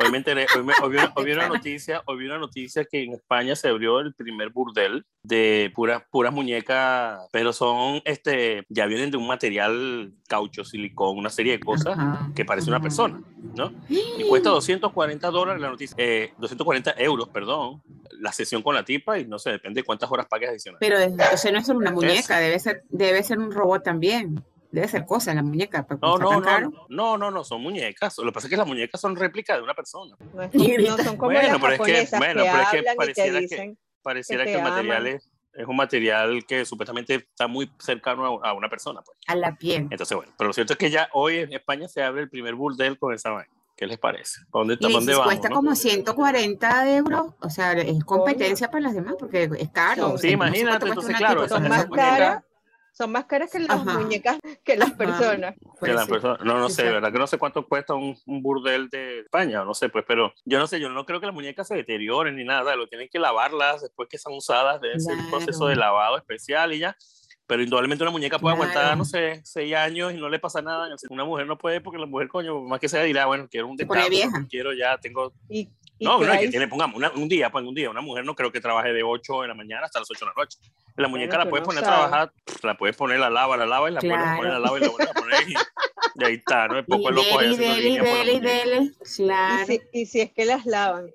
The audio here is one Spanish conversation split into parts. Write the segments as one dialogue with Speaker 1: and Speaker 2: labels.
Speaker 1: Hoy me enteré, hoy, me, hoy vi una, hoy vi una noticia, hoy vi una noticia que en España se abrió el primer burdel de puras puras muñecas, pero son este ya vienen de un material caucho, silicón, una serie de cosas
Speaker 2: Ajá,
Speaker 1: que parece una persona, ¿no? Y cuesta 240 dólares la noticia, eh, 240 euros, perdón, la sesión con la tipa y no sé, depende de cuántas horas pagues adicionales.
Speaker 2: Pero entonces no es solo una muñeca, debe ser, debe ser un robot también. Debe ser cosa la muñeca. porque
Speaker 1: No, no, no, no, no, no, son muñecas. Lo que pasa es que las muñecas son réplicas de una persona.
Speaker 3: No, no son como
Speaker 1: Bueno,
Speaker 3: las
Speaker 1: pero es que- bueno,
Speaker 3: que
Speaker 1: pero es que pareciera que- Pareciera
Speaker 3: Que
Speaker 1: el material es, es un material que supuestamente está muy cercano a, a una persona. Pues.
Speaker 2: A la piel.
Speaker 1: Entonces, bueno, pero lo cierto es que ya hoy en España se abre el primer burdel con esa vaina. ¿Qué les parece? ¿Para dónde,
Speaker 2: Y
Speaker 1: para dónde vamos?
Speaker 2: cuesta
Speaker 1: no?
Speaker 2: como 140 euros, o sea, es competencia para las demás porque es caro.
Speaker 3: Sí,
Speaker 2: o sea,
Speaker 1: imagínate, entonces, claro, esas esas
Speaker 2: muñeca.
Speaker 1: muñecas-
Speaker 3: son más caras que las
Speaker 2: Ajá.
Speaker 3: muñecas que las
Speaker 2: Ajá.
Speaker 3: personas.
Speaker 1: que
Speaker 2: Puede
Speaker 1: la
Speaker 2: ser.
Speaker 1: persona- no, no sé,
Speaker 2: Exacto.
Speaker 1: ¿verdad? Que no sé cuánto cuesta un, un burdel de España, no sé, pues, pero yo no sé, yo no creo que las muñecas se deterioren ni nada, lo tienen que lavarlas después que son usadas, debe ser un
Speaker 2: Claro.
Speaker 1: proceso de lavado especial y ya. Pero indudablemente una muñeca puede
Speaker 2: Claro.
Speaker 1: aguantar, no sé, seis años y no le pasa nada. Una mujer no puede porque la mujer, coño, más que sea, dirá, bueno, quiero un descanso, quiero ya, tengo...
Speaker 3: Y, y
Speaker 1: No, no, es que tiene, pongamos, una- un día, pues un día, una mujer no creo que trabaje de 8 de la mañana hasta las 8 de la noche. La muñeca
Speaker 3: Bueno,
Speaker 1: la puedes
Speaker 3: no
Speaker 1: poner a
Speaker 3: sabes.
Speaker 1: trabajar, la puedes poner, la lava, la lava y la vuelves a poner, la
Speaker 2: Claro.
Speaker 1: lava y la vuelves a poner y, y ahí está, ¿no?
Speaker 2: Y dele,
Speaker 1: coges
Speaker 2: y
Speaker 1: haciendo
Speaker 2: dele, y dele, y dele.
Speaker 3: y,
Speaker 2: Claro.
Speaker 3: si, y si es que las lavan.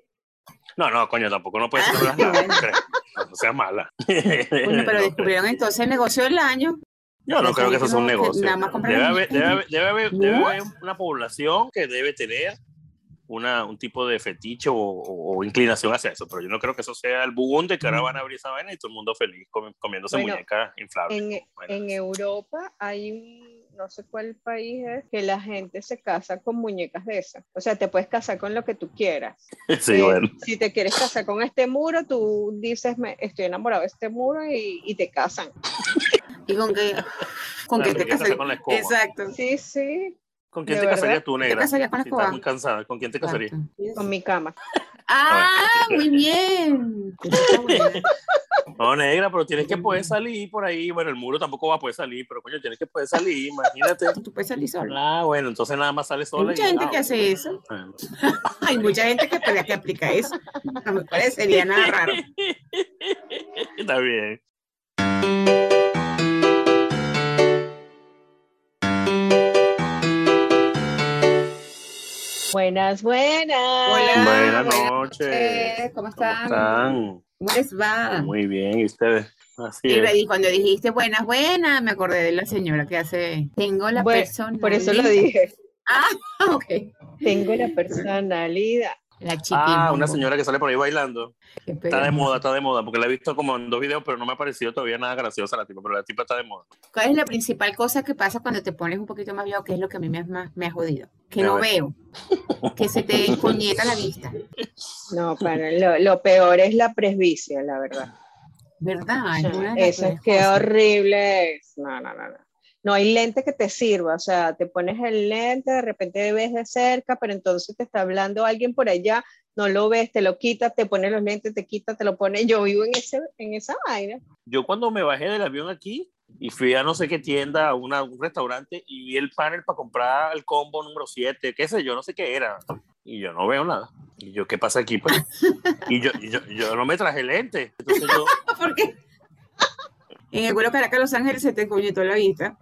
Speaker 1: No, no, coño, tampoco no puede ser que no las laves, ¿no? No sea mala.
Speaker 2: Bueno, pero
Speaker 1: No
Speaker 2: descubrieron entonces el negocio del año.
Speaker 1: Yo no creo que
Speaker 2: son
Speaker 1: eso sea un negocio.
Speaker 2: nada más compran
Speaker 1: Debe haber, debe, haber, debe, haber, debe haber una población que debe tener una, un tipo de fetiche o, o- o inclinación hacia eso, pero yo no creo que eso sea el boom de que ahora van a abrir esa vaina y todo el mundo feliz comi- comiéndose
Speaker 3: Bueno,
Speaker 1: muñecas inflables.
Speaker 3: En,
Speaker 1: Bueno,
Speaker 3: en Europa hay un, no sé cuál país es, que la gente se casa con muñecas de esas. O sea, te puedes casar con lo que tú quieras.
Speaker 1: sí,
Speaker 3: Eh,
Speaker 1: bueno.
Speaker 3: Si te quieres casar con este muro, tú dices, me, estoy enamorado de este muro y, y te casan.
Speaker 2: ¿Y con qué, con qué
Speaker 1: te casas
Speaker 2: casarías?
Speaker 1: con la escoba.
Speaker 2: Exacto.
Speaker 3: Sí, sí,
Speaker 1: ¿Con quién
Speaker 3: ¿de
Speaker 1: te
Speaker 3: verdad?
Speaker 1: casarías tú, negra?
Speaker 2: casarías con
Speaker 1: si estás muy cansada, ¿con quién te casarías?
Speaker 3: Con mi cama.
Speaker 2: Ah, muy bien.
Speaker 1: No, negra, pero tienes que poder salir por ahí. Bueno, el muro tampoco va a poder salir, pero coño, tienes que poder salir, imagínate.
Speaker 2: Tú puedes salir solo.
Speaker 1: Ah, bueno, entonces nada más sale
Speaker 2: Hay
Speaker 1: sola. y-
Speaker 2: mucha gente
Speaker 1: ah,
Speaker 2: que hace eso.
Speaker 1: bueno.
Speaker 2: Hay mucha gente que, que aplica eso. No me parecería nada raro.
Speaker 1: Está bien.
Speaker 3: Buenas, buenas.
Speaker 2: Hola.
Speaker 1: Buenas
Speaker 2: buenas
Speaker 1: noches.
Speaker 2: ¿Cómo
Speaker 1: ¿Cómo
Speaker 2: están?
Speaker 1: están?
Speaker 2: ¿Cómo les va?
Speaker 1: Muy bien, ¿y ustedes? Así
Speaker 2: Y
Speaker 1: es.
Speaker 2: y cuando dijiste buenas, buenas, me acordé de la señora que hace. Tengo la
Speaker 3: Bueno,
Speaker 2: persona.
Speaker 3: Por eso lo dije.
Speaker 2: Ah, ok.
Speaker 3: Tengo la personalidad.
Speaker 2: La.
Speaker 1: Ah, una señora que sale por ahí bailando. Está de moda, está de moda, porque la he visto como en dos videos, pero no me ha parecido todavía nada graciosa la tipa, pero la tipa está de moda.
Speaker 2: ¿Cuál es la principal cosa que pasa cuando te pones un poquito más viejo? Que es lo que a mí me, ha- más- me ha jodido. Que
Speaker 1: A
Speaker 2: no
Speaker 1: ver.
Speaker 2: veo. Que se te encoñeta la vista.
Speaker 3: No, para lo, lo peor es la presbicia, la verdad.
Speaker 2: ¿Verdad?
Speaker 3: Eso es que horrible es. No, no, no, no. No hay lente que te sirva, o sea, te pones el lente, de repente ves de cerca, pero entonces te está hablando alguien por allá, no lo ves, te lo quitas, te pones los lentes, te quitas, te lo pones. Yo vivo en, ese, en esa vaina.
Speaker 1: Yo cuando me bajé del avión aquí y fui a no sé qué tienda, a una- un restaurante y vi el panel para comprar el combo número 7, qué sé yo, no sé qué era. Y yo no veo nada. Y yo, ¿qué pasa aquí? Pues? Y yo, y yo, yo no me traje lente. Entonces yo,
Speaker 2: ¿Por qué? En el vuelo Caracas Los Ángeles se te encoñetó la vista.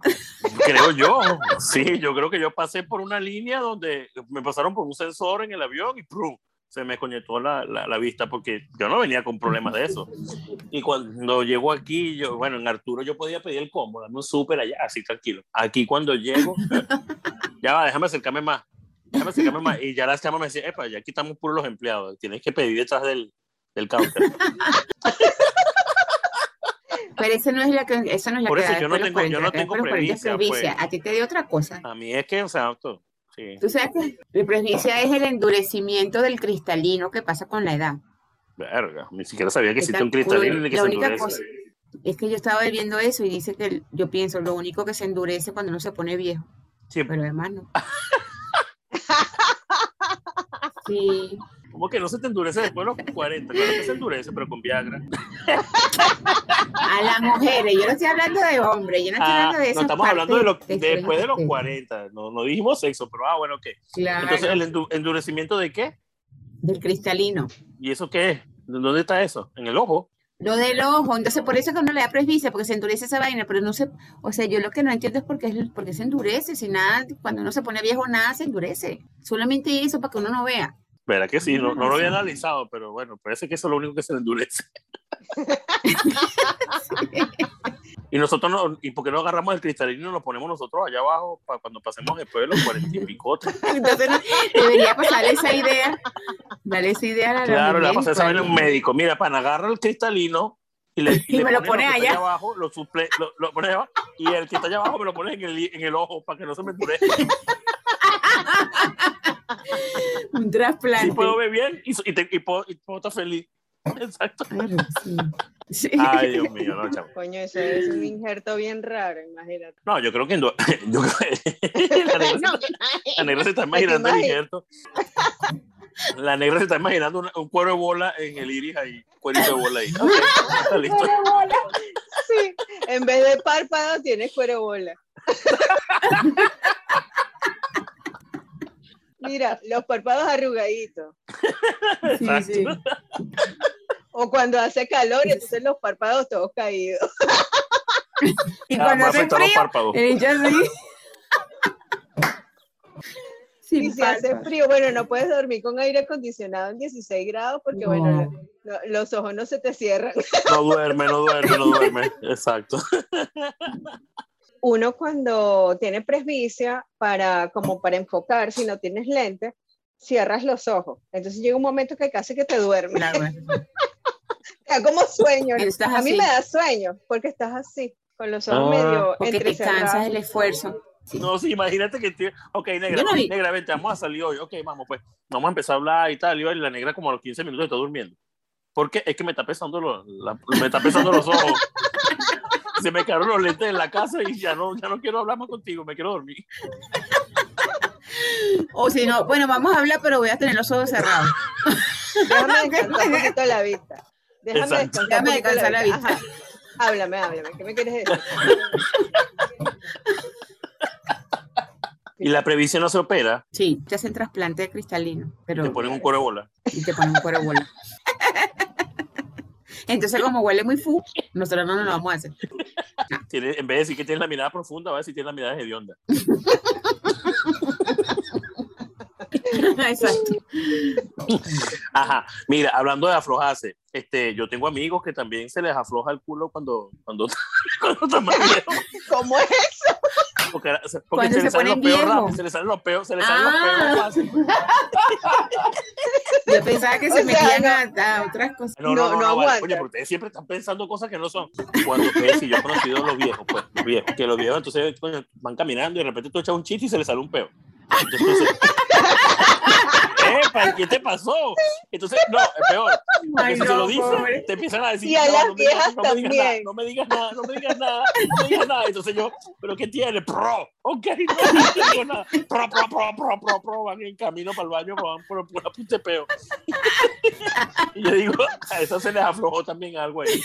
Speaker 1: creo yo, sí, yo creo que yo pasé por una línea donde me pasaron por un sensor en el avión y ¡prum! se me conectó la, la, la vista porque yo no venía con problemas de eso. Y cuando llego aquí, yo, bueno, en Arturo yo podía pedir el combo, dame un súper allá, así tranquilo. Aquí cuando llego, ya va, déjame acercarme más. Déjame acercarme más. Y ya las chamas me decían, epa, ya aquí estamos puros los empleados, tienes que pedir detrás del, del counter.
Speaker 2: Pero esa no es la que, esa no es la
Speaker 1: Por
Speaker 2: que
Speaker 1: eso
Speaker 2: da
Speaker 1: yo no tengo- yo
Speaker 2: los
Speaker 1: no
Speaker 2: 40, que
Speaker 1: tengo
Speaker 2: 40
Speaker 1: presbicia. pues.
Speaker 2: A ti te dio otra cosa.
Speaker 1: A mí es que, exacto, sí,
Speaker 2: Tú sabes que la presbicia es el endurecimiento del cristalino que pasa con la edad.
Speaker 1: verga, ni siquiera sabía que
Speaker 2: tan
Speaker 1: un cristalino ni que
Speaker 2: la
Speaker 1: se
Speaker 2: única
Speaker 1: endurece.
Speaker 2: cosa es que yo estaba viendo eso y dice que el- yo pienso lo único que se endurece cuando uno se pone viejo,
Speaker 1: Sí,
Speaker 2: pero además no. Sí,
Speaker 1: ¿Cómo que no se te endurece después de los 40? Claro que se endurece, pero con Viagra.
Speaker 2: a las mujeres, yo no estoy hablando de hombres, yo no estoy
Speaker 1: Ah,
Speaker 2: hablando de
Speaker 1: no
Speaker 2: esas
Speaker 1: estamos hablando de lo,
Speaker 2: partes
Speaker 1: después de los
Speaker 2: externas.
Speaker 1: 40. No, no dijimos sexo, pero ah, bueno, ¿qué?
Speaker 2: Claro.
Speaker 1: Entonces, ¿el endu- endurecimiento de qué?
Speaker 2: Del cristalino.
Speaker 1: ¿Y eso qué es? ¿Dónde está eso? ¿En el ojo?
Speaker 2: Lo del ojo, entonces por eso que uno le da presbicia, porque se endurece esa vaina, pero no sé, o sea, yo lo que no entiendo es por qué, es- por qué se endurece, si nada, cuando uno se pone viejo, nada se endurece. Solamente eso para que uno no vea.
Speaker 1: Verá que sí, no, no lo había analizado, pero bueno, parece que eso es lo único que se le endurece. Y nosotros, no, ¿y por qué no agarramos el cristalino y lo ponemos nosotros allá abajo para cuando pasemos después de los cuarenta y picotes?
Speaker 2: Entonces debería pasarle esa idea, darle esa idea a la
Speaker 1: Claro, le vamos a hacer saber a un
Speaker 2: ahí.
Speaker 1: médico. Mira, pan, agarra el cristalino y, le,
Speaker 2: Y
Speaker 1: le
Speaker 2: me lo
Speaker 1: pone
Speaker 2: allá.
Speaker 1: abajo, lo, suple, lo, lo pone allá abajo, y el que está allá abajo me lo pone en el, en el ojo para que no se me endurezca.
Speaker 2: Un trasplante.
Speaker 1: Así puedo ver bien y, y, te- y puedo, y puedo estar feliz. Exacto.
Speaker 2: Claro, sí. Sí.
Speaker 1: Ay, Dios mío, no, chavo.
Speaker 3: Coño, eso es un injerto bien raro, imagínate.
Speaker 1: No, yo creo que, no- yo creo que la, negra,
Speaker 3: No,
Speaker 1: se- la negra se está imaginando el injerto. La negra se está imaginando un cuero de bola en el iris ahí, cuerito de bola ahí. Ok, está listo.
Speaker 3: sí, en vez de párpado tienes cuero bola. Mira, los párpados arrugaditos.
Speaker 2: Sí, sí.
Speaker 3: O cuando hace calor, entonces los párpados todos caídos.
Speaker 2: Y
Speaker 1: Ah,
Speaker 2: cuando hace frío,
Speaker 1: párpados.
Speaker 2: el hincha así.
Speaker 3: Y
Speaker 2: Sin
Speaker 3: si hace frío, bueno, no puedes dormir con aire acondicionado en 16 grados porque,
Speaker 2: No.
Speaker 3: bueno, lo- los ojos no se te cierran.
Speaker 1: No duerme, no duerme, no duerme. Exacto.
Speaker 3: Uno cuando tiene presbicia, para, como para enfocar, si no tienes lente, cierras los ojos. Entonces llega un momento que casi que te duermes.
Speaker 2: Claro,
Speaker 3: Te da como sueño. A mí me da sueño porque estás así, con los ojos
Speaker 1: Ah,
Speaker 3: medio
Speaker 2: porque te cansas el esfuerzo. Sí.
Speaker 1: No, sí, imagínate que. te- Ok, negra,
Speaker 2: no vi.
Speaker 1: negra, vente, vamos a salir hoy. Ok, vamos, pues. Vamos a empezar a hablar y tal. Y la negra, como a los 15 minutos, está durmiendo. Porque es que me está pesando, lo- la- me está pesando los ojos. Se me quedaron los lentes en la casa y ya no, ya no quiero hablar más contigo, me quiero dormir.
Speaker 2: O si no, bueno, vamos a hablar, pero voy a tener los ojos cerrados.
Speaker 3: Déjame descansar un poquito la vista. Déjame
Speaker 1: Exacto.
Speaker 3: descansar,
Speaker 2: Déjame la vista.
Speaker 3: Háblame, háblame. ¿Qué me quieres decir?
Speaker 1: Y la previsión no se opera,
Speaker 2: Sí, te hacen trasplante cristalino, pero
Speaker 1: te ponen un cuero de bola.
Speaker 2: y te ponen un cuero de bola. Entonces, como huele muy fu, nosotros no nos lo vamos a hacer.
Speaker 1: Tiene- en vez de decir que tienes la mirada profunda, va a decir que tienes la mirada hedionda.
Speaker 2: Exacto.
Speaker 1: Ajá, mira, hablando de aflojarse, este, yo tengo amigos que también se les afloja el culo cuando, cuando, cuando.
Speaker 3: ¿Cómo es?
Speaker 1: Porque, se, los
Speaker 2: ponen
Speaker 1: peos
Speaker 2: viejos.
Speaker 1: rápido, se les salen los peos, se les salen los
Speaker 2: Ah.
Speaker 1: peos fácil.
Speaker 2: Yo pensaba que
Speaker 3: O
Speaker 2: se
Speaker 3: sea,
Speaker 2: metían a, a otras cosas.
Speaker 1: No, no,
Speaker 3: No,
Speaker 1: no,
Speaker 3: no
Speaker 1: no, vale. Oye, pero ustedes siempre están pensando cosas que no son. Cuando ustedes, si yo he conocido a los viejos, pues, los viejos, que los viejos entonces coño, van caminando y de repente tú echas un chiste y se le sale un peo. Entonces. ¿Qué te pasó? Entonces, no, es peor. Porque
Speaker 2: Ay,
Speaker 1: si se lo dices,
Speaker 2: pobre.
Speaker 1: te empiezan a decir,
Speaker 3: Y a
Speaker 1: no,
Speaker 3: las
Speaker 1: no me digas-
Speaker 3: viejas
Speaker 1: digas nada,
Speaker 3: también.
Speaker 1: no me digas nada, no me digas nada, no me digas nada. Entonces yo, ¿pero qué tiene? Pro, ok, no, no tengo nada. Pro, pro, pro, pro, pro, pro, van en camino para el baño, van por pura puta peo. Y yo digo, a eso se les aflojó también algo ahí.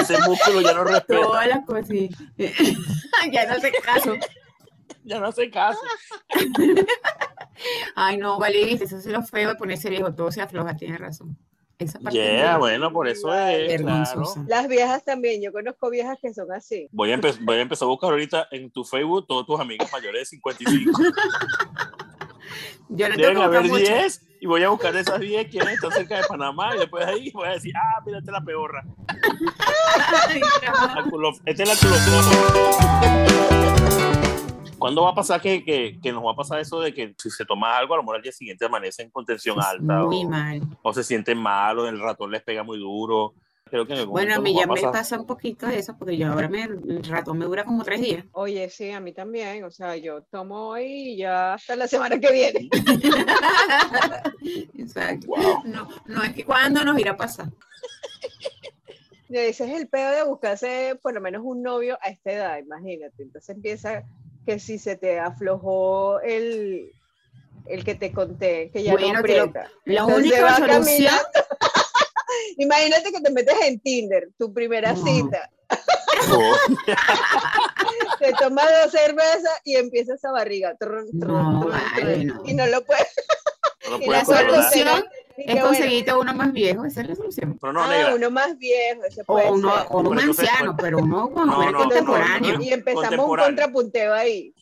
Speaker 1: Ese músculo ya no respeta,
Speaker 2: Todas las cosas. ya no sé caso.
Speaker 1: ya no hace caso.
Speaker 2: Ay, no, vale, viste, eso es lo feo de ponerse viejo, todo se afloja, tienes razón. Esa parte
Speaker 1: Yeah, bueno, por eso es, claro.
Speaker 3: Las viejas también. Yo conozco viejas que son así.
Speaker 1: Voy a, empe- voy a empezar a buscar ahorita en tu Facebook todos tus amigos mayores de 55.
Speaker 2: Yo no tengo
Speaker 1: Deben haber
Speaker 2: mucho.
Speaker 1: 10 y voy a buscar esas 10 quienes están cerca de Panamá y después de ahí voy a decir, ah, mira, esta es la peorra.
Speaker 2: Ay, no.
Speaker 1: Esta es la culofloja. ¿Cuándo va a pasar que, que, que nos va a pasar eso de que si se toma algo, a lo mejor al día siguiente amanecen con tensión alta
Speaker 2: Muy
Speaker 1: o,
Speaker 2: mal.
Speaker 1: o se sienten mal o el ratón les pega muy duro? Creo que en algún
Speaker 2: Bueno, a mí ya me pasa un poquito de eso, porque yo ahora me, el ratón me dura como tres días.
Speaker 3: Oye, sí, a mí también. O sea, yo tomo hoy y ya hasta la semana que viene.
Speaker 2: Exacto.
Speaker 1: Wow.
Speaker 2: No, no es que cuándo nos irá a pasar.
Speaker 3: Ese es el pedo de buscarse por lo menos un novio a esta edad, imagínate. Entonces empieza que si se te aflojó el, el que te conté, que ya
Speaker 2: Bueno,
Speaker 3: no aprieta.
Speaker 2: La
Speaker 3: Entonces
Speaker 2: única solución.
Speaker 3: Imagínate que te metes en Tinder, tu primera
Speaker 2: No.
Speaker 3: cita,
Speaker 1: Oh,
Speaker 3: te tomas dos cervezas y empieza esa barriga. trun, trun,
Speaker 2: No,
Speaker 3: trun,
Speaker 2: vale,
Speaker 3: trun,
Speaker 2: no.
Speaker 3: Y no lo puedes.
Speaker 1: No lo
Speaker 3: Y
Speaker 1: puedes
Speaker 2: la solución Es
Speaker 3: que bueno,
Speaker 2: conseguirte uno más viejo, esa es la solución.
Speaker 1: Pero no,
Speaker 3: ah,
Speaker 1: negra.
Speaker 3: uno más viejo, ese
Speaker 2: O
Speaker 3: puede
Speaker 2: uno,
Speaker 3: ser.
Speaker 2: o uno
Speaker 1: entonces,
Speaker 2: anciano,
Speaker 1: pues,
Speaker 2: pero uno con
Speaker 1: no, no, no,
Speaker 3: Y empezamos un
Speaker 1: Contemporáneo.
Speaker 3: contrapunteo ahí.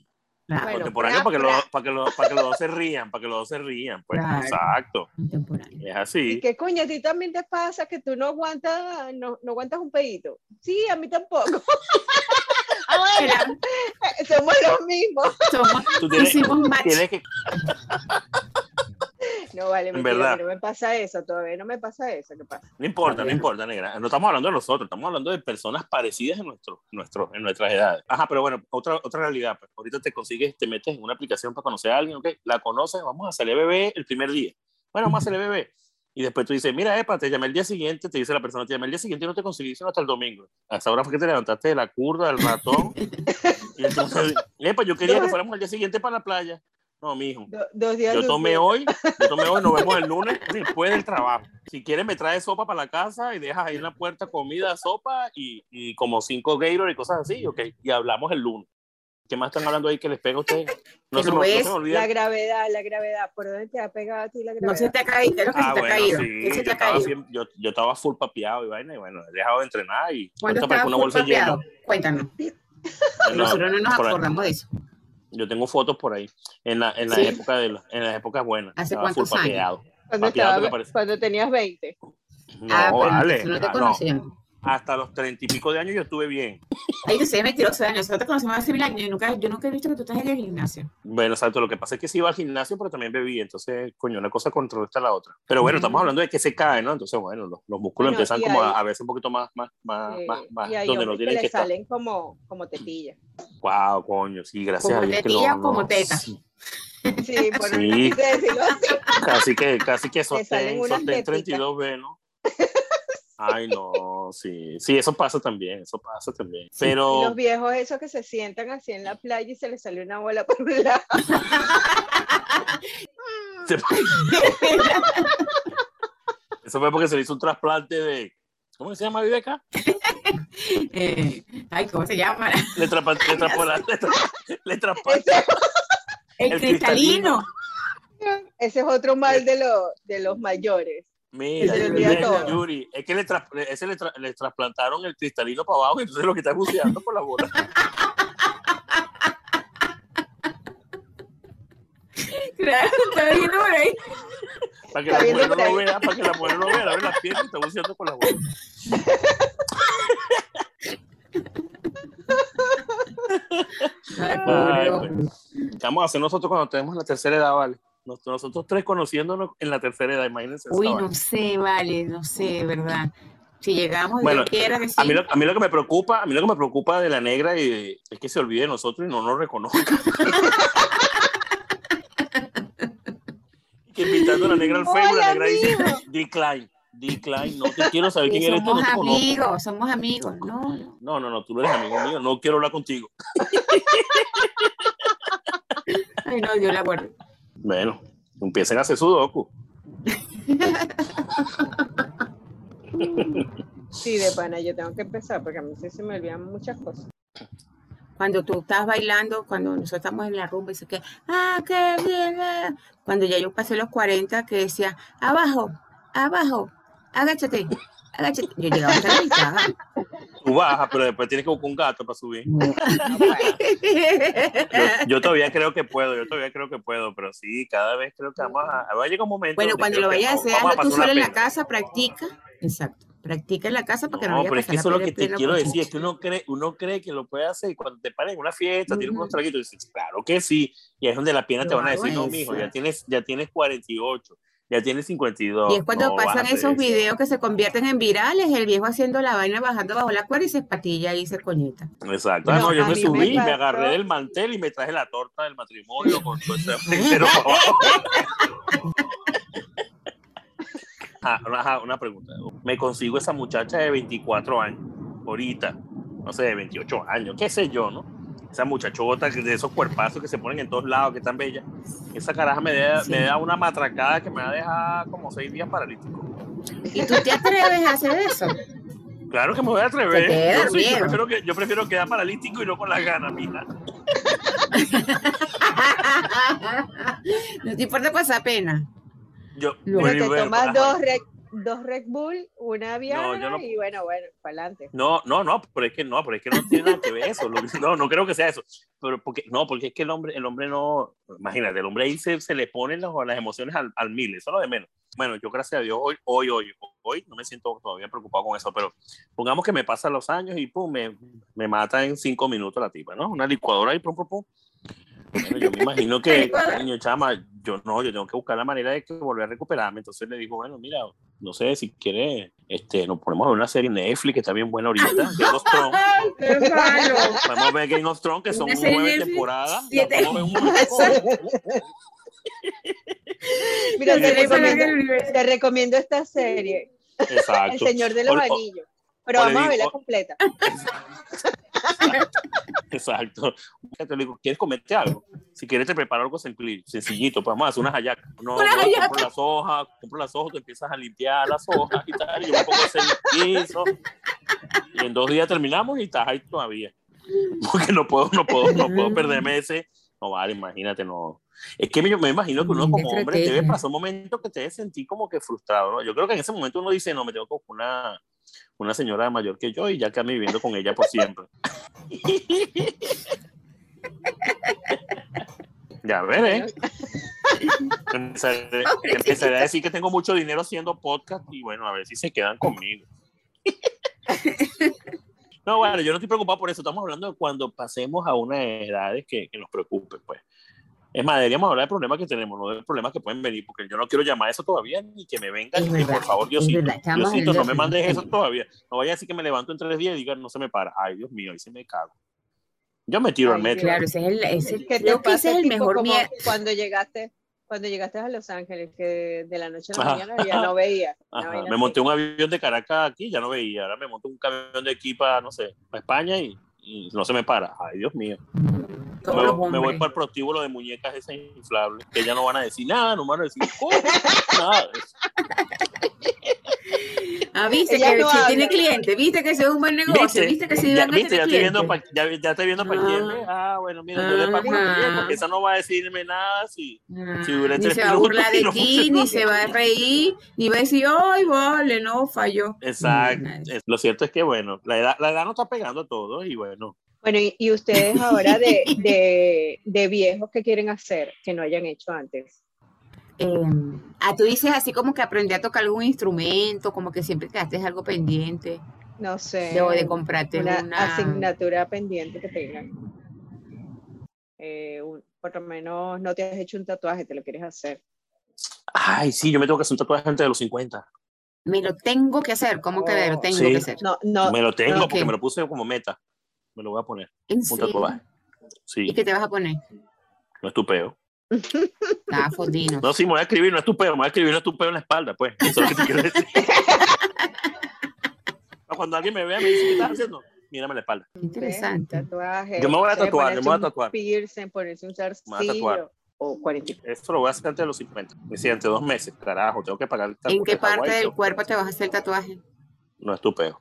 Speaker 2: Claro,
Speaker 3: Bueno,
Speaker 1: contemporáneo para que, los, para, que los, para que los dos se rían, para que los dos se rían. Pues,
Speaker 2: Claro.
Speaker 1: exacto.
Speaker 2: contemporáneo.
Speaker 1: Es
Speaker 3: ¿Y
Speaker 1: así.
Speaker 3: qué coño? ¿A ti también te pasa que tú no aguantas, no, no aguantas un pedito? Sí, a mí tampoco. ah,
Speaker 2: Mira,
Speaker 3: somos los mismos.
Speaker 2: somos,
Speaker 1: Tú tienes,
Speaker 2: hicimos match.
Speaker 1: tienes que.
Speaker 3: No vale,
Speaker 1: En
Speaker 3: mentira,
Speaker 1: verdad.
Speaker 3: no me pasa eso, todavía no me pasa eso. ¿Qué pasa?
Speaker 1: No importa, no importa, negra. No estamos hablando de nosotros, estamos hablando de personas parecidas en, nuestro, nuestro, en nuestras edades. Ajá, pero bueno, otra, otra realidad. Pues, ahorita te consigues, te metes en una aplicación para conocer a alguien, ¿ok? La conoces, vamos a hacerle bebé el primer día. Bueno, vamos a hacerle bebé. Y después tú dices, mira, Epa, te llamé el día siguiente, te dice la persona, te llamé el día siguiente y no te conseguí sino hasta el domingo. Hasta ahora fue que te levantaste de la curva, del ratón. y entonces, Epa, yo quería que fuéramos el día siguiente para la playa. No, mijo.
Speaker 3: Do- dos días.
Speaker 1: Yo tomé
Speaker 3: días.
Speaker 1: hoy, yo tomé hoy, nos vemos el lunes después del trabajo. Si quieres me traes sopa para la casa y dejas ahí en la puerta comida, sopa y, y como cinco Gatorade y cosas así, ok. Y hablamos el lunes. ¿Qué más están hablando ahí que les pega a ustedes? No, se,
Speaker 2: no
Speaker 1: me, no se me olvida.
Speaker 3: La gravedad, la gravedad. ¿Por dónde te ha pegado a ti la gravedad?
Speaker 2: No se te ha caído, ¿qué es lo que
Speaker 1: Ah,
Speaker 2: se te ha caído?
Speaker 1: sí,
Speaker 2: ¿Qué se
Speaker 1: yo
Speaker 2: te ha
Speaker 1: estaba,
Speaker 2: caído?
Speaker 1: yo, yo estaba full papeado y vaina, y bueno, he dejado de entrenar y
Speaker 2: ¿Cuándo estaba
Speaker 1: una
Speaker 2: full
Speaker 1: bolsa
Speaker 2: papeado?
Speaker 1: llena.
Speaker 2: Cuéntanos.
Speaker 1: No,
Speaker 2: Nosotros no nos acordamos de eso.
Speaker 1: Yo tengo fotos por ahí, en, la, en, la
Speaker 2: Sí.
Speaker 1: época de la- en las épocas buenas.
Speaker 2: ¿Hace
Speaker 1: Estaba full
Speaker 2: cuántos años?
Speaker 1: papeado.
Speaker 3: Cuando,
Speaker 1: papeado
Speaker 3: estaba- cuando tenías 20.
Speaker 1: No,
Speaker 2: ah,
Speaker 1: vale.
Speaker 2: no te
Speaker 1: ah, no. Hasta los treinta y pico de años yo estuve bien.
Speaker 2: Ay, que se mentiroso años. Nosotros te conocimos hace mil años y nunca, yo nunca he visto que tú estás en el gimnasio.
Speaker 1: Bueno, exacto. Lo que pasa es que sí iba al gimnasio, pero también bebía. Entonces, coño, una cosa contrarresta la otra. Pero bueno,
Speaker 2: Ujú.
Speaker 1: estamos hablando de que se cae, ¿no? Entonces, bueno, los, los músculos
Speaker 3: Bueno,
Speaker 1: empiezan como a,
Speaker 3: hay-
Speaker 1: a verse un poquito más, más, más,
Speaker 3: eh,
Speaker 1: más, más
Speaker 3: y
Speaker 1: donde no
Speaker 3: que
Speaker 1: tienen que estar.
Speaker 3: salen como, como tetillas.
Speaker 1: Wow, coño, sí, gracias
Speaker 2: Como
Speaker 1: a Dios que no,
Speaker 2: como
Speaker 1: no,
Speaker 2: teta.
Speaker 1: sí.
Speaker 3: Sí, por
Speaker 1: Sí.
Speaker 3: decirlo así.
Speaker 1: Casi que, casi que sostén, sostén
Speaker 3: teticas.
Speaker 1: 32B, ¿no? Ay, no, sí. Sí, eso pasa también, eso pasa también.
Speaker 3: Y
Speaker 1: Pero,
Speaker 3: los viejos esos que se sientan así en la playa y se les sale una bola por un lado.
Speaker 1: eso fue porque se le hizo un trasplante de, ¿cómo se llama, Viveca?
Speaker 2: Eh, ay, ¿cómo se llama?
Speaker 1: Le traspa- le traspa- le tra-
Speaker 2: El,
Speaker 1: El
Speaker 2: cristalino.
Speaker 3: ese es otro mal de, los de los mayores.
Speaker 1: Mira, Yuri, es que le, tras- ese le, tra- le trasplantaron el cristalino para abajo y entonces lo que está buceando por la bola.
Speaker 2: Claro, está viendo por ahí.
Speaker 1: Para que la mujer no lo vea, para que la mujer no vea, abre las piernas y está buceando por la bola.
Speaker 2: Ay, pobre
Speaker 1: pues. ¿Qué vamos a hacer nosotros cuando tenemos la tercera edad, vale? Nos- Nosotros tres conociéndonos en la tercera edad, imagínense.
Speaker 2: Uy, no sé, vale, no sé, ¿verdad? Si llegamos,
Speaker 1: Bueno,
Speaker 2: quiera.
Speaker 1: A mí, lo, a mí lo que me preocupa, a mí lo que me preocupa de la negra y- es que se olvide de nosotros y no nos reconozca. que invitando a la negra al Facebook, la negra dice decline, decline, no te quiero saber quién eres tú, no
Speaker 2: somos amigos, somos amigos. No, no.
Speaker 1: No, no, tú no eres amigo mío, no quiero hablar contigo.
Speaker 2: Ay, no, Dios la guarde.
Speaker 1: Bueno, empiecen a hacer sudoku.
Speaker 3: Sí, de pana, yo tengo que empezar porque a mí sí se me olvidan muchas cosas.
Speaker 2: Cuando tú estás bailando, cuando nosotros estamos en la rumba, dice que, ah, qué bien. ah". Cuando ya yo pasé los 40, que decía, abajo, abajo, agáchate, Yo llegaba hasta la mitad.
Speaker 1: Tú bajas, pero después tienes que buscar un gato para subir.
Speaker 3: No.
Speaker 1: Yo, yo todavía creo que puedo, yo todavía creo que puedo, pero sí, cada vez creo que vamos a... Va a llegar un momento...
Speaker 2: Bueno, cuando lo vayas a hacer, hazlo tú solo en la casa, practica. Exacto. Practica en la casa para que no,
Speaker 1: No,
Speaker 2: vaya a
Speaker 1: pero es que eso es lo que te quiero decir, es que uno cree, uno cree que lo puede hacer y cuando te pares en una fiesta, tienes
Speaker 2: Ujú.
Speaker 1: unos traguitos, dices, claro que sí, y ahí es donde la pierna te van a decir, no, mijo, ya tienes, ya tienes 48, ya tienes 52.
Speaker 2: Y es cuando
Speaker 1: no
Speaker 2: pasan esos
Speaker 1: eso".
Speaker 2: videos que se convierten en virales, el viejo haciendo la vaina, bajando bajo la cuerda y se espatilla y se coñeta.
Speaker 1: Exacto. Ah,
Speaker 3: No,
Speaker 1: no, yo me
Speaker 3: me
Speaker 1: subí, me,
Speaker 3: pasó-
Speaker 1: agarré del mantel y me traje la torta del matrimonio con todo ese. Ah, una pregunta. Me consigo esa muchacha de 24 años, ahorita, no sé, de 28 años, qué sé yo, ¿no? Esa muchachota de esos cuerpazos que se ponen en todos lados, que tan bella. Esa caraja me da,
Speaker 2: Sí.
Speaker 1: me da una matracada que me va a dejar como seis días paralítico.
Speaker 2: ¿Y tú te atreves a hacer eso?
Speaker 1: Claro que me voy a atrever. Yo, prefiero que, yo prefiero quedar paralítico y no con las ganas, mija.
Speaker 2: no te importa pasar pena.
Speaker 1: Yo, bueno,
Speaker 3: te
Speaker 1: bueno,
Speaker 3: tomas dos dos Red Bull, una Viagra
Speaker 1: no-
Speaker 3: y bueno, bueno, para adelante.
Speaker 1: No, no, no, pero es que no, pero es que no tiene nada que ver eso. No, no creo que sea eso. Pero porque, no, porque es que el hombre, el hombre no, imagínate, el hombre ahí se, se le ponen las, las emociones al, al mil, eso es lo de menos. Bueno, yo gracias a Dios hoy, hoy, hoy, hoy no me siento todavía preocupado con eso, pero pongamos que me pasan los años y pum, me, me mata en cinco minutos la tipa, ¿no? Una licuadora y pum, pum, pum. Bueno, yo me imagino que, coño, chama, yo no, yo tengo que buscar la manera de que volver a recuperarme. Entonces le digo, bueno, mira, no sé si quiere, este, nos ponemos a ver una serie en Netflix que está bien buena ahorita, Game of Thrones. Podemos ver Game of Thrones, que son nueve temporadas.
Speaker 3: Mira, te recomiendo,
Speaker 2: el
Speaker 3: te recomiendo esta serie, El
Speaker 1: Exacto.
Speaker 3: Señor de los
Speaker 1: o-
Speaker 3: Anillos. Pero
Speaker 1: o
Speaker 3: vamos a
Speaker 1: digo-
Speaker 3: verla
Speaker 1: o-
Speaker 3: completa.
Speaker 1: Exacto. Te digo, ¿quieres comerte algo? Si quieres te preparo algo sencillito, pues vamos a hacer unas hallacas. No, yo
Speaker 2: hallacas.
Speaker 1: compro las hojas, compro las hojas, tú empiezas a limpiar las hojas y tal, y yo me pongo a hacer el piso. Y en dos días terminamos y estás ahí todavía. Porque no puedo, no puedo, no puedo perderme ese. No vale, imagínate, no. Es que me, me imagino que uno como hombre debe pasar un momento que te debe sentir como que frustrado, ¿no? Yo creo que en ese momento uno dice, no, me tengo que buscar una, una señora mayor que yo y ya quedarme viviendo con ella por siempre. ya veré. Empezaré, empezaré a decir que tengo mucho dinero haciendo podcast y bueno, a ver si se quedan conmigo. No, bueno, yo no estoy preocupado por eso. Estamos hablando de cuando pasemos a unas edades que, que nos preocupen, pues. Es más, deberíamos hablar de problemas que tenemos, no de problemas que pueden venir, porque yo no quiero llamar a eso todavía ni que me vengan.
Speaker 2: Es
Speaker 1: y
Speaker 2: verdad,
Speaker 1: por favor, Diosito, Diosito, no me
Speaker 2: de-
Speaker 1: mandes eso todavía. No vaya a decir que me levanto en tres días y digan, no se me para. Ay, Dios mío, ahí se me cago. Yo me tiro al
Speaker 3: Ay,
Speaker 1: metro.
Speaker 2: Claro, ese es el, ese,
Speaker 3: ¿Qué te
Speaker 2: creo que ese es el mejor miedo.
Speaker 3: cuando llegaste, cuando llegaste a Los Ángeles, que de la noche a la
Speaker 1: Ajá.
Speaker 3: mañana ya no veía. vaina
Speaker 1: Me monté un avión de Caracas aquí, ya no veía. Ahora me monto un camión de aquí para, no sé, para España y, y no se me para. Ay, Dios mío. Me, me voy para el prostíbulo de muñecas esas inflables, que ya no van a decir nada, no van a decir nada.
Speaker 2: Ah, viste
Speaker 3: Ella
Speaker 2: que
Speaker 3: no
Speaker 2: si
Speaker 3: habla.
Speaker 2: tiene cliente, viste que ese es un buen negocio, viste, que si
Speaker 1: ya,
Speaker 2: van a
Speaker 1: viste,
Speaker 2: tener
Speaker 1: ya estoy viendo ya, ya estoy viendo para quién
Speaker 2: Ah.
Speaker 1: es. Ah, bueno, mira, yo le pago bien, porque esa no va a decirme nada si,
Speaker 2: Ah,
Speaker 1: si
Speaker 2: ni se va a burlar de
Speaker 1: no
Speaker 2: ti, ni se va a reír, ni va a decir, ¡ay, vale, no, falló!
Speaker 1: Exacto.
Speaker 2: Mm,
Speaker 1: Lo cierto es que, bueno, la edad, la edad no está pegando a todo y bueno.
Speaker 3: Bueno, y, y ustedes ahora de, de, de viejos, ¿qué quieren hacer que no hayan hecho antes?
Speaker 2: Eh, ah, tú dices así como que aprendí a tocar algún instrumento, como que siempre quedaste algo pendiente,
Speaker 3: No sé.
Speaker 2: de, o de comprarte
Speaker 3: una,
Speaker 2: una...
Speaker 3: asignatura pendiente que tengan. Eh, un- por lo menos no te has hecho un tatuaje, te lo quieres hacer.
Speaker 1: Ay, sí, yo me tengo que hacer un tatuaje antes de los 50.
Speaker 2: Me lo tengo que hacer, ¿cómo que me lo
Speaker 3: Oh,
Speaker 2: tengo
Speaker 1: sí.
Speaker 2: que hacer?
Speaker 3: No, no,
Speaker 1: me lo tengo porque me lo puse como meta. Me lo voy a poner.
Speaker 2: ¿En
Speaker 1: Un tatuaje. Sí,
Speaker 2: ¿Y qué te vas a poner?
Speaker 1: no es tu peo.
Speaker 2: Ah, fodino.
Speaker 1: No, sí, me voy a escribir, no es tu peo, me voy a escribir, no es tu peo en la espalda, pues. Eso es lo que te quiero decir. Cuando alguien me vea, me dice, ¿qué estás haciendo? Mírame la espalda.
Speaker 2: Interesante.
Speaker 3: Tatuaje.
Speaker 1: Yo me voy a tatuar, yo me voy a tatuar.
Speaker 3: Piercing, ponerse un
Speaker 1: voy a tatuar.
Speaker 3: zarcillo. O 40.
Speaker 1: Esto lo voy a hacer antes de los 50. Me decía, entre dos meses, carajo, tengo que pagar el
Speaker 2: ¿En
Speaker 1: tatuaje
Speaker 2: qué
Speaker 1: de Hawái,
Speaker 2: parte del cuerpo te vas a hacer el tatuaje?
Speaker 1: No es tu peo.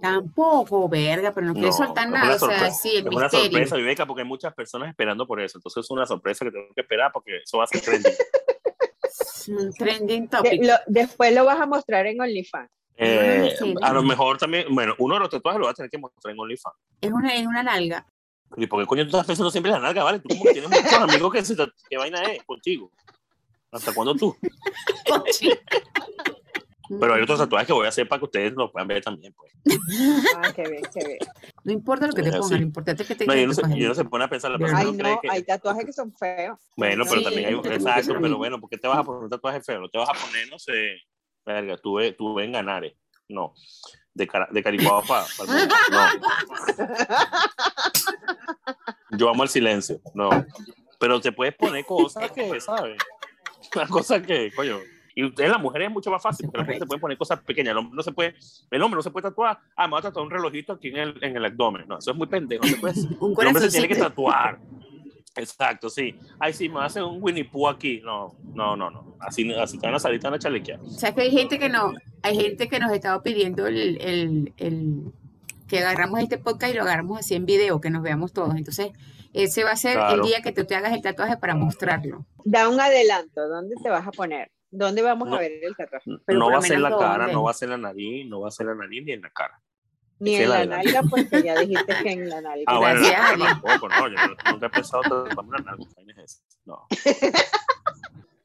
Speaker 2: Tampoco, verga, pero no quieres
Speaker 1: No,
Speaker 2: soltar nada,
Speaker 1: una
Speaker 2: o sea,
Speaker 1: sorpresa.
Speaker 2: sí, el
Speaker 1: Es una
Speaker 2: misterio.
Speaker 1: sorpresa, Viveca, porque hay muchas personas esperando por eso. Entonces es una sorpresa que tengo que esperar porque eso va a ser trending.
Speaker 2: Un trending
Speaker 3: De-
Speaker 2: topic.
Speaker 3: lo- después lo vas a mostrar en OnlyFans.
Speaker 1: Eh,
Speaker 2: sí,
Speaker 1: a lo mejor también, bueno, uno de los tatuajes lo vas a tener que mostrar en OnlyFans.
Speaker 2: Es una, es una nalga.
Speaker 1: ¿Y por qué coño tú estás pensando siempre en la nalga, vale? Tú como que tienes muchos amigos que se ¿Qué vaina es contigo? ¿Hasta cuándo tú? Pero hay otros tatuajes que voy a hacer para que ustedes lo puedan ver también, pues.
Speaker 3: Ah, qué bien, qué bien.
Speaker 2: No importa lo que te
Speaker 1: Eh,
Speaker 2: pongan, lo importante es que te
Speaker 1: No, y
Speaker 2: que
Speaker 1: uno
Speaker 2: te
Speaker 1: se,
Speaker 2: cojan.
Speaker 1: y uno se pone a pensar, la persona
Speaker 3: Ay,
Speaker 1: no cree
Speaker 3: no,
Speaker 1: que...
Speaker 3: hay tatuajes que son feos.
Speaker 1: Bueno, pero
Speaker 2: Sí,
Speaker 1: también hay... Exacto, pero bueno, ¿por qué te vas a poner un tatuaje feo? No te vas a poner, no sé... Verga, tuve, tuve en Ganares. No. De, cara, de Caricuado para el mundo. No. Yo amo el silencio. No. Pero te puedes poner cosas que, ¿sabes? Una cosa que, coño... Y ustedes, las mujeres, es mucho más fácil, porque las mujeres se pueden poner cosas pequeñas. El hombre no se puede, el hombre no se puede tatuar. Ah, me voy a tatuar un relojito aquí en el, en el abdomen. No, eso es muy pendejo. No se puede.
Speaker 2: Un
Speaker 1: El hombre se tiene que tatuar. Exacto, sí. Ay, sí, me va a hacer un Winnie Pooh aquí. No, no, no, no. Así, así te van a salir, te van a chalequear.
Speaker 2: O sea, que hay gente que no, hay gente que nos estaba pidiendo el, el, el- que agarramos este podcast y lo agarramos así en video, que nos veamos todos. Entonces, ese va a ser el día que tú te hagas el tatuaje para mostrarlo.
Speaker 3: Da un adelanto, ¿dónde te vas a poner? ¿Dónde vamos
Speaker 1: No.
Speaker 3: a ver el tatuaje?
Speaker 2: Pero
Speaker 1: no va a ser la cara,
Speaker 2: ¿dónde?
Speaker 1: no va a ser la nariz, no va a ser la nariz ni en la cara.
Speaker 3: Ni en
Speaker 1: la
Speaker 3: la
Speaker 1: la-
Speaker 3: nalga, porque ya dijiste que en la nalga.
Speaker 1: Ah, bueno, no, tampoco, no, yo nunca he pensado tatuarme una nalga. No.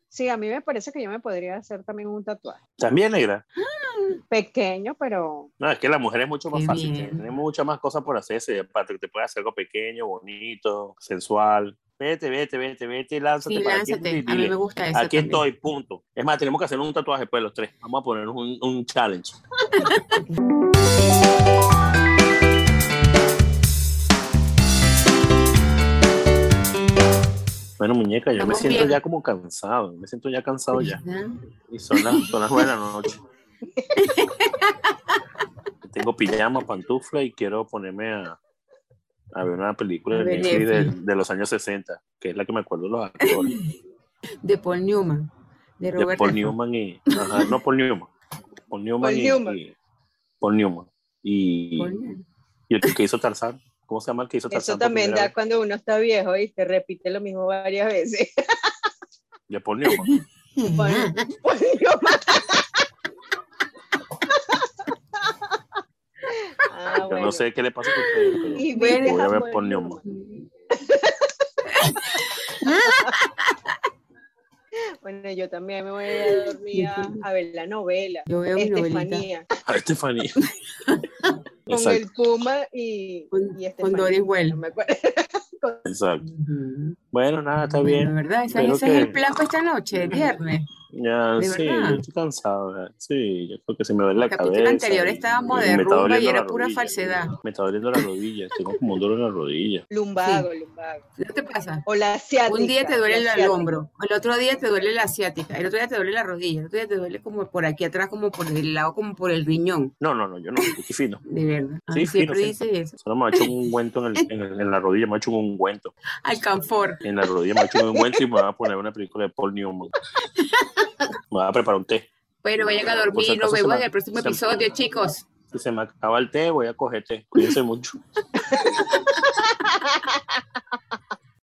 Speaker 3: Sí, a mí me parece que yo me podría hacer también un tatuaje.
Speaker 1: También negra.
Speaker 3: Pequeño, pero
Speaker 1: No, es que la mujer es mucho más
Speaker 2: Qué
Speaker 1: fácil, tiene muchas más cosas por hacerse, que te puede hacer algo pequeño, bonito, sensual. Vete, vete, vete, vete y lánzate
Speaker 2: Sí,
Speaker 1: para
Speaker 2: lánzate. A mí me gusta eso.
Speaker 1: Aquí
Speaker 2: también.
Speaker 1: estoy, punto. Es más, tenemos que hacer un tatuaje después los tres. Vamos a poner un, un challenge. Bueno, muñeca, yo me siento
Speaker 2: bien.
Speaker 1: ya como cansado, me siento ya cansado ya. Y son las, son las de la noche. Tengo pijama, pantufla y quiero ponerme a, a ver una película
Speaker 2: A
Speaker 1: de de, de los años 60, que es la que me acuerdo de los actores.
Speaker 2: De Paul Newman. De
Speaker 1: de
Speaker 2: Robert
Speaker 1: Paul
Speaker 2: Redford.
Speaker 1: Newman y. Ajá, no Paul Newman. Paul Newman.
Speaker 3: Paul
Speaker 1: y,
Speaker 3: Newman.
Speaker 1: y- Paul Newman. Y,
Speaker 2: Paul Newman.
Speaker 1: y el que hizo Tarzán. ¿Cómo se llama el que hizo Tarzán?
Speaker 3: eso también da
Speaker 1: vez?
Speaker 3: cuando uno está viejo y te repite lo mismo varias veces.
Speaker 1: De Paul Newman.
Speaker 2: Ajá.
Speaker 3: Ah,
Speaker 1: Yo
Speaker 3: bueno.
Speaker 1: no sé qué le pasa a pero
Speaker 3: Y
Speaker 1: voy a ver.
Speaker 3: Newman. Bueno, yo también me voy a ir a dormir a, a ver la novela.
Speaker 2: Yo veo
Speaker 3: Estefanía,
Speaker 1: A Estefanía.
Speaker 3: con
Speaker 1: Exacto,
Speaker 3: el Puma y,
Speaker 2: con,
Speaker 3: y
Speaker 2: con
Speaker 3: Estefanía.
Speaker 2: Doris Well.
Speaker 3: No me acuerdo.
Speaker 1: exacto. Bueno, nada, está
Speaker 2: Bueno,
Speaker 1: bien.
Speaker 2: ¿verdad? Ese, es el plan para esta noche, el viernes.
Speaker 1: Ya,
Speaker 2: ¿De
Speaker 1: sí,
Speaker 2: verdad?
Speaker 1: yo estoy cansado. ya. Sí, yo creo que se me duele la
Speaker 2: El capítulo
Speaker 1: cabeza.
Speaker 2: anterior
Speaker 1: y-
Speaker 2: estábamos de
Speaker 1: me está
Speaker 2: rumba y era
Speaker 1: la
Speaker 2: pura
Speaker 1: rodilla.
Speaker 2: falsedad.
Speaker 1: Me está doliendo la rodilla. Tengo como un dolor en la rodilla.
Speaker 3: Lumbago, lumbago.
Speaker 2: ¿No te pasa?
Speaker 3: O la asiática.
Speaker 2: Un día te duele el, hombro, el otro día te duele la asiática, el otro día te duele la rodilla, el otro día te duele como por aquí atrás, como por el lado, como por el riñón,
Speaker 1: No, no, no, yo no, yo estoy fino.
Speaker 2: de verdad. Ah,
Speaker 1: Sí,
Speaker 2: siempre
Speaker 1: fino,
Speaker 2: dice eso.
Speaker 1: Solo me ha hecho un ungüento en, el- en, el- en la rodilla, me ha hecho un ungüento.
Speaker 2: Alcanfor.
Speaker 1: En la rodilla me ha hecho un ungüento y me va a poner una película de Paul Newman. Me va a preparar un té.
Speaker 2: Pero vayan a
Speaker 1: si
Speaker 2: dormir, nos vemos en el próximo
Speaker 1: se-
Speaker 2: episodio, chicos.
Speaker 1: Si se me acaba el té, voy a coger té. Cuídense mucho.